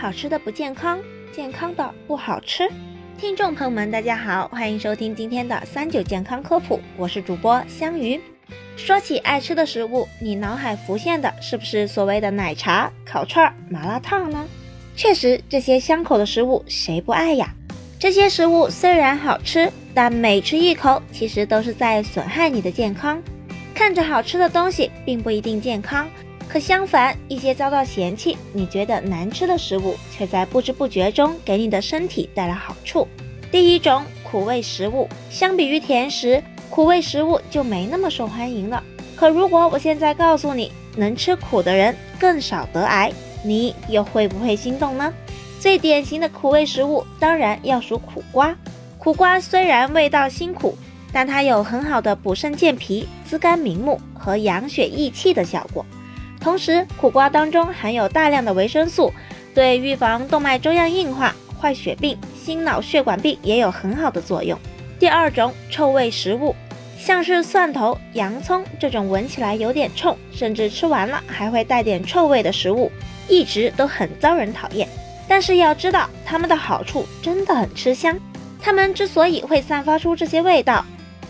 好吃的不健康，健康的不好吃。听众朋友们，大家好，欢迎收听今天的三九健康科普，我是主播香鱼。说起爱吃的食物，你脑海浮现的是不是所谓的奶茶、烤串、麻辣烫呢？确实，这些香口的食物谁不爱呀？这些食物虽然好吃，但每吃一口，其实都是在损害你的健康。看着好吃的东西，并不一定健康。可相反，一些遭到嫌弃、你觉得难吃的食物，却在不知不觉中给你的身体带来好处。第一种苦味食物，相比于甜食，苦味食物就没那么受欢迎了。可如果我现在告诉你，能吃苦的人更少得癌，你又会不会心动呢？最典型的苦味食物，当然要数苦瓜。苦瓜虽然味道辛苦，但它有很好的补肾健脾、滋肝明目和养血益气的效果。同时，苦瓜当中含有大量的维生素，对预防动脉粥样硬化、坏血病、心脑血管病也有很好的作用。第二种臭味食物，像是蒜头、洋葱这种闻起来有点冲，甚至吃完了还会带点臭味的食物，一直都很遭人讨厌。但是要知道，它们的好处真的很吃香。它们之所以会散发出这些味道，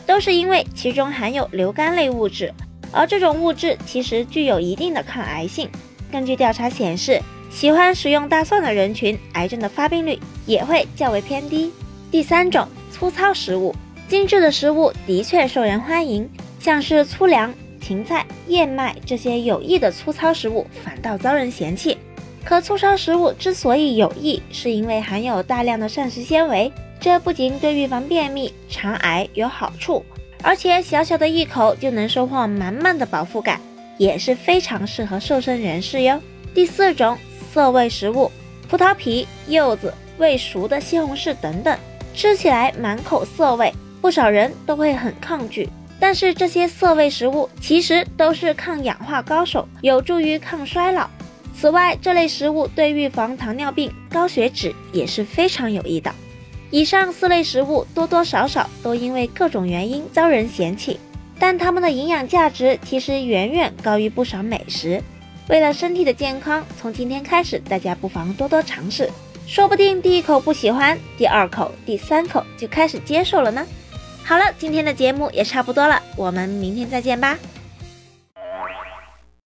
都是因为其中含有硫苷类物质。而这种物质其实具有一定的抗癌性。根据调查显示，喜欢食用大蒜的人群，癌症的发病率也会较为偏低。第三种粗糙食物，精致的食物的确受人欢迎，像是粗粮、芹菜、燕麦这些有益的粗糙食物反倒遭人嫌弃。可粗糙食物之所以有益，是因为含有大量的膳食纤维，这不仅对预防便秘、肠癌有好处。而且小小的一口就能收获满满的饱腹感，也是非常适合瘦身人士哟。第四种涩味食物，葡萄皮、柚子、未熟的西红柿等等，吃起来满口涩味，不少人都会很抗拒。但是这些涩味食物其实都是抗氧化高手，有助于抗衰老。此外，这类食物对预防糖尿病、高血脂也是非常有益的。以上四类食物多多少少都因为各种原因遭人嫌弃，但它们的营养价值其实远远高于不少美食。为了身体的健康，从今天开始，大家不妨多多尝试，说不定第一口不喜欢，第二口、第三口就开始接受了呢。好了，今天的节目也差不多了，我们明天再见吧。